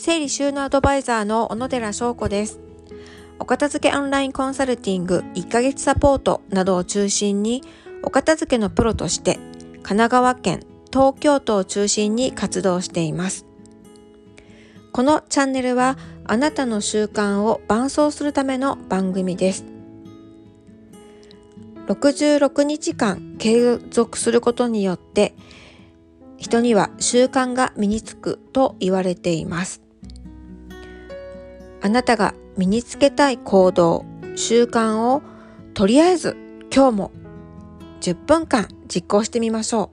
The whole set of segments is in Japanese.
整理収納アドバイザーの小野寺翔子です。お片付けオンラインコンサルティング1ヶ月サポートなどを中心に、お片付けのプロとして、神奈川県、東京都を中心に活動しています。このチャンネルは、あなたの習慣を伴走するための番組です。66日間継続することによって人には習慣が身につくと言われています。あなたが身につけたい行動、習慣をとりあえず今日も10分間実行してみましょ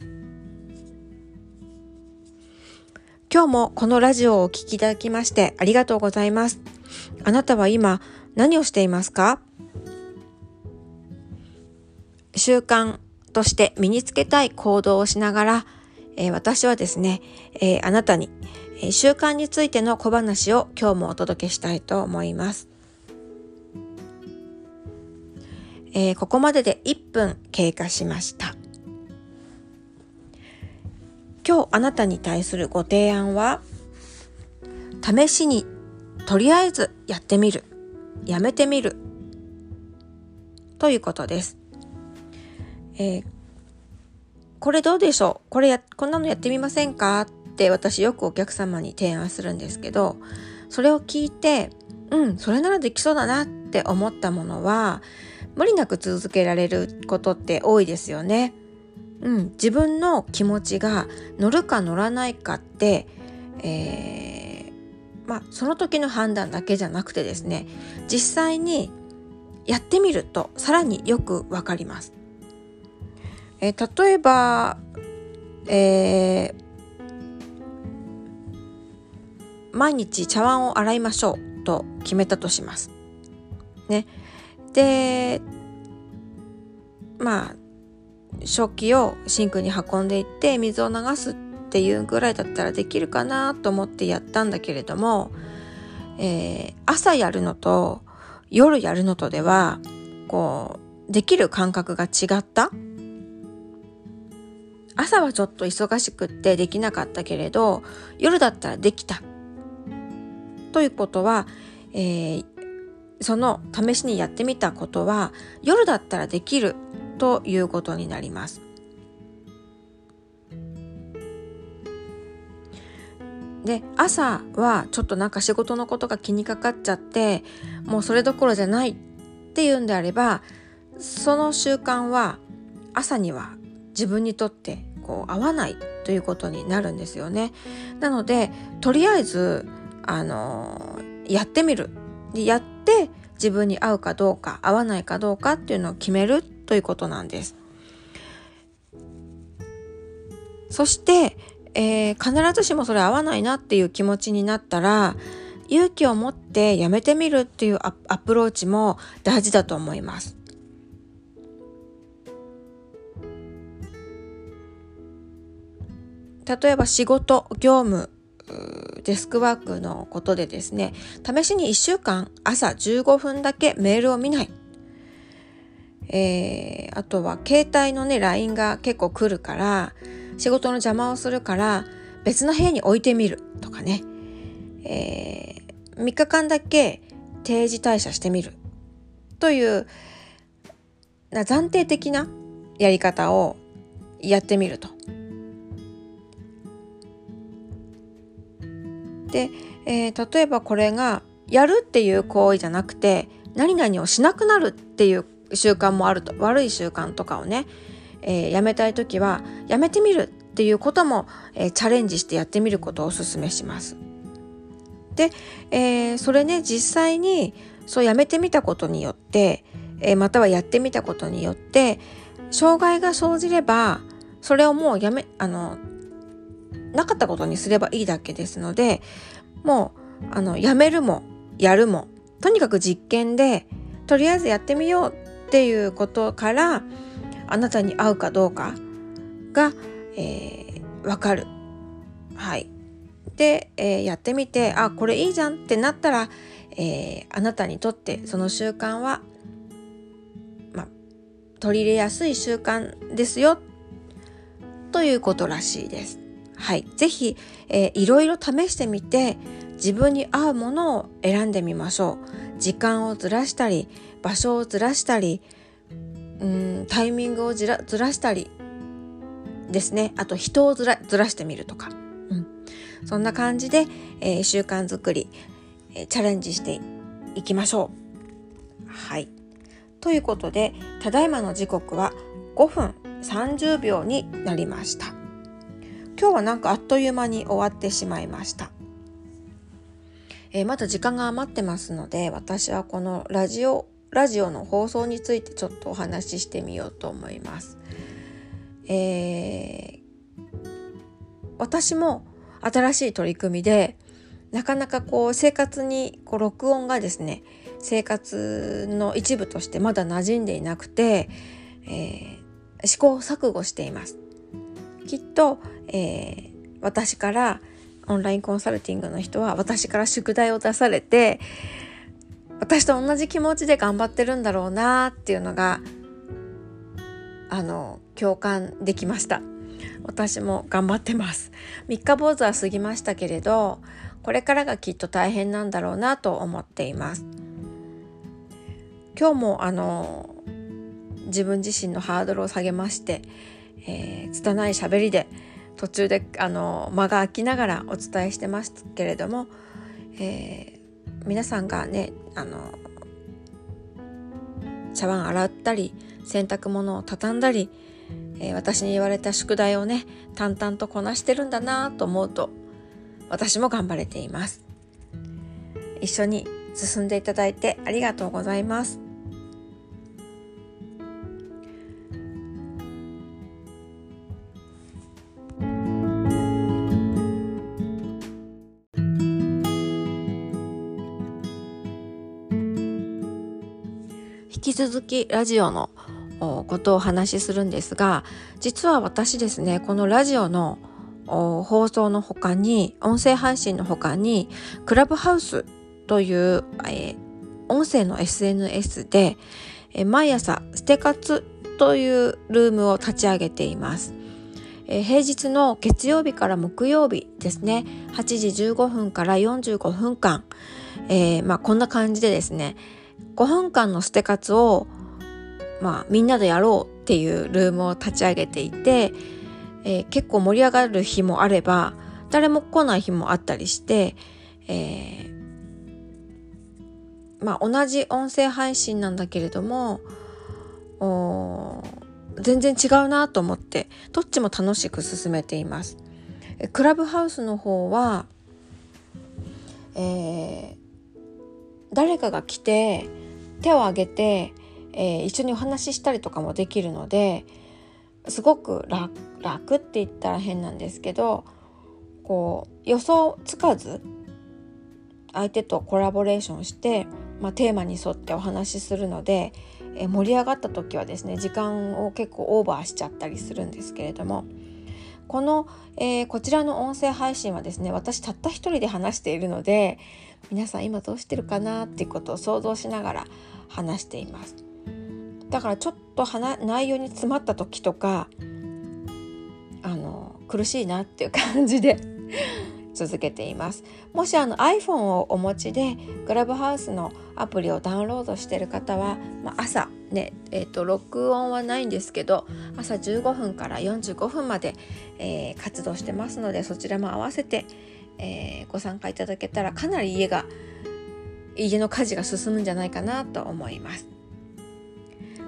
う。今日もこのラジオをお聴きいただきましてありがとうございます。あなたは今何をしていますか？習慣として身につけたい行動をしながら、えー、私はですね、えー、あなたに、習慣についての小話を今日もお届けしたいと思います。えここまでで1分経過しました。今日あなたに対するご提案は、試しにとりあえずやってみる、やめてみるということです。えー、これどうでしょう？これや、こんなのやってみませんか？って私よくお客様に提案するんですけど、それを聞いて、うん、それならできそうだなって思ったものは、無理なく続けられることって多いですよね。うん、自分の気持ちが乗るか乗らないかって、えー、まあその時の判断だけじゃなくてですね実際にやってみるとさらによくわかります。えー、例えば、えー、毎日茶碗を洗いましょうと決めたとします。ね。で、まあ、食器をシンクに運んでいって水を流すっていうぐらいだったらできるかなと思ってやったんだけれども、えー、朝やるのと夜やるのとではこうできる感覚が違った朝はちょっと忙しくってできなかったけれど夜だったらできたということは、えー、その試しにやってみたことは夜だったらできるということになります。で朝はちょっとなんか仕事のことが気にかかっちゃってもうそれどころじゃないっていうんであればその習慣は朝には自分にとってこう合わないということになるんですよね。なのでとりあえずあのやってみるでやって自分に合うかどうか合わないかどうかっていうのを決めるということなんです。そして、えー、必ずしもそれ合わないなっていう気持ちになったら勇気を持ってやめてみるっていうアプローチも大事だと思います。例えば仕事、業務、デスクワークのことでですね、試しに1週間朝15分だけメールを見ない。えー、あとは携帯のね、LINE が結構来るから、仕事の邪魔をするから別の部屋に置いてみるとかね、えー、3日間だけ定時退社してみるというな暫定的なやり方をやってみると。で、えー、例えばこれがやるっていう行為じゃなくて何々をしなくなるっていう習慣もあると悪い習慣とかをね、えー、やめたい時はやめてみるっていうことも、えー、チャレンジしてやってみることをおすすめします。で、えー、それね実際にそうやめてみたことによって、えー、またはやってみたことによって障害が生じればそれをもうやめあのなかったことにすればいいだけですのでもうあのやめるもやるもとにかく実験でとりあえずやってみようっていうことからあなたに合うかどうかが、えー、分かる。はい。で、えー、やってみてあこれいいじゃんってなったら、えー、あなたにとってその習慣は、ま、取り入れやすい習慣ですよということらしいです。はい、ぜひ、えー、いろいろ試してみて自分に合うものを選んでみましょう。時間をずらしたり場所をずらしたりうんタイミングをずらずらしたりですね。あと人をずらずらしてみるとか、うん、そんな感じで、えー、習慣づくり、えー、チャレンジしていきましょう。はい。ということでただいまの時刻は5分30秒になりました。今日はなんかあっという間に終わってしまいました。えー、まだ時間が余ってますので私はこのラジオラジオの放送についてちょっとお話ししてみようと思います。えー、私も新しい取り組みでなかなかこう生活にこう録音がですね生活の一部としてまだ馴染んでいなくて、えー、試行錯誤しています。きっと、えー、私からオンラインコンサルティングの人は私から宿題を出されて私と同じ気持ちで頑張ってるんだろうなっていうのがあの共感できました。私も頑張ってます。三日坊主は過ぎましたけれどこれからがきっと大変なんだろうなと思っています。今日もあの自分自身のハードルを下げまして、えー、拙い喋りで途中であの間が空きながらお伝えしてますけれども、えー、皆さんがねあの茶碗洗ったり洗濯物を畳んだり、えー、私に言われた宿題をね淡々とこなしてるんだなと思うと私も頑張れています。一緒に進んでいただいてありがとうございます。き続きラジオのことをお話しするんですが実は私ですねこのラジオの放送の他に音声配信の他にクラブハウスという、えー、音声の SNS で、えー、毎朝ステ活というルームを立ち上げています。えー、平日の月曜日から木曜日ですね8時15分から45分間、えーまあ、こんな感じでですね5分間の捨て活を、まあ、みんなでやろうっていうルームを立ち上げていて、えー、結構盛り上がる日もあれば誰も来ない日もあったりして、えー、まあ、同じ音声配信なんだけれども全然違うなと思ってどっちも楽しく進めています。クラブハウスの方は、えー、誰かが来て手を挙げて、えー、一緒にお話ししたりとかもできるのですごく楽って言ったら変なんですけどこう予想つかず相手とコラボレーションして、まあ、テーマに沿ってお話しするので、えー、盛り上がった時はですね時間を結構オーバーしちゃったりするんですけれどもこの、えー、こちらの音声配信はですね私たった一人で話しているので皆さん今どうしてるかなっていうことを想像しながら話しています。だからちょっと内容に詰まった時とかあの苦しいなっていう感じで続けていますもしあの iPhone をお持ちでクラブハウスのアプリをダウンロードしている方は、まあ、朝ねえーと、録音はないんですけど朝15分から45分まで、えー、活動してますのでそちらも合わせて、えー、ご参加いただけたらかなり家が家の家事が進むんじゃないかなと思います。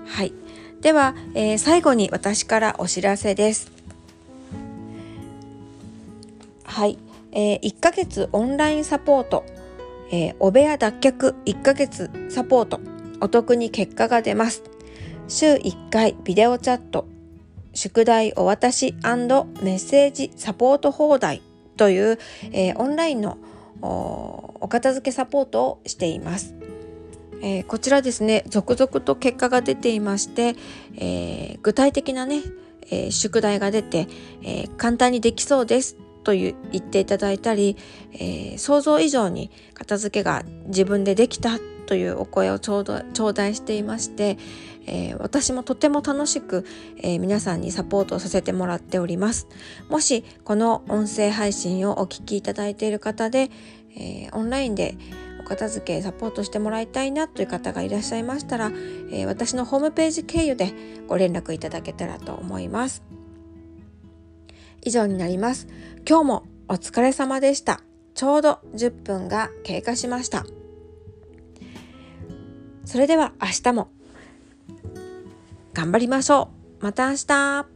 はい。では、えー、最後に私からお知らせです。はい。えー、1ヶ月オンラインサポート、えー、お部屋脱却1ヶ月サポート、お得に結果が出ます。週1回ビデオチャット、宿題お渡しメッセージサポート放題。という、えー、オンラインのお片付けサポートをしています。えー、こちらですね続々と結果が出ていまして、えー、具体的なね、えー、宿題が出て、え簡単にできそうです。と言っていただいたり、えー、想像以上に片付けが自分でできたというお声をちょうど頂戴していまして、えー、私もとても楽しく、えー、皆さんにサポートをさせてもらっております。もしこの音声配信をお聞きいただいている方で、えー、オンラインでお片付けサポートしてもらいたいなという方がいらっしゃいましたら、え私のホームページ経由でご連絡いただけたらと思います。以上になります。今日もお疲れ様でした。ちょうど10分が経過しました。それでは明日も頑張りましょう。また明日。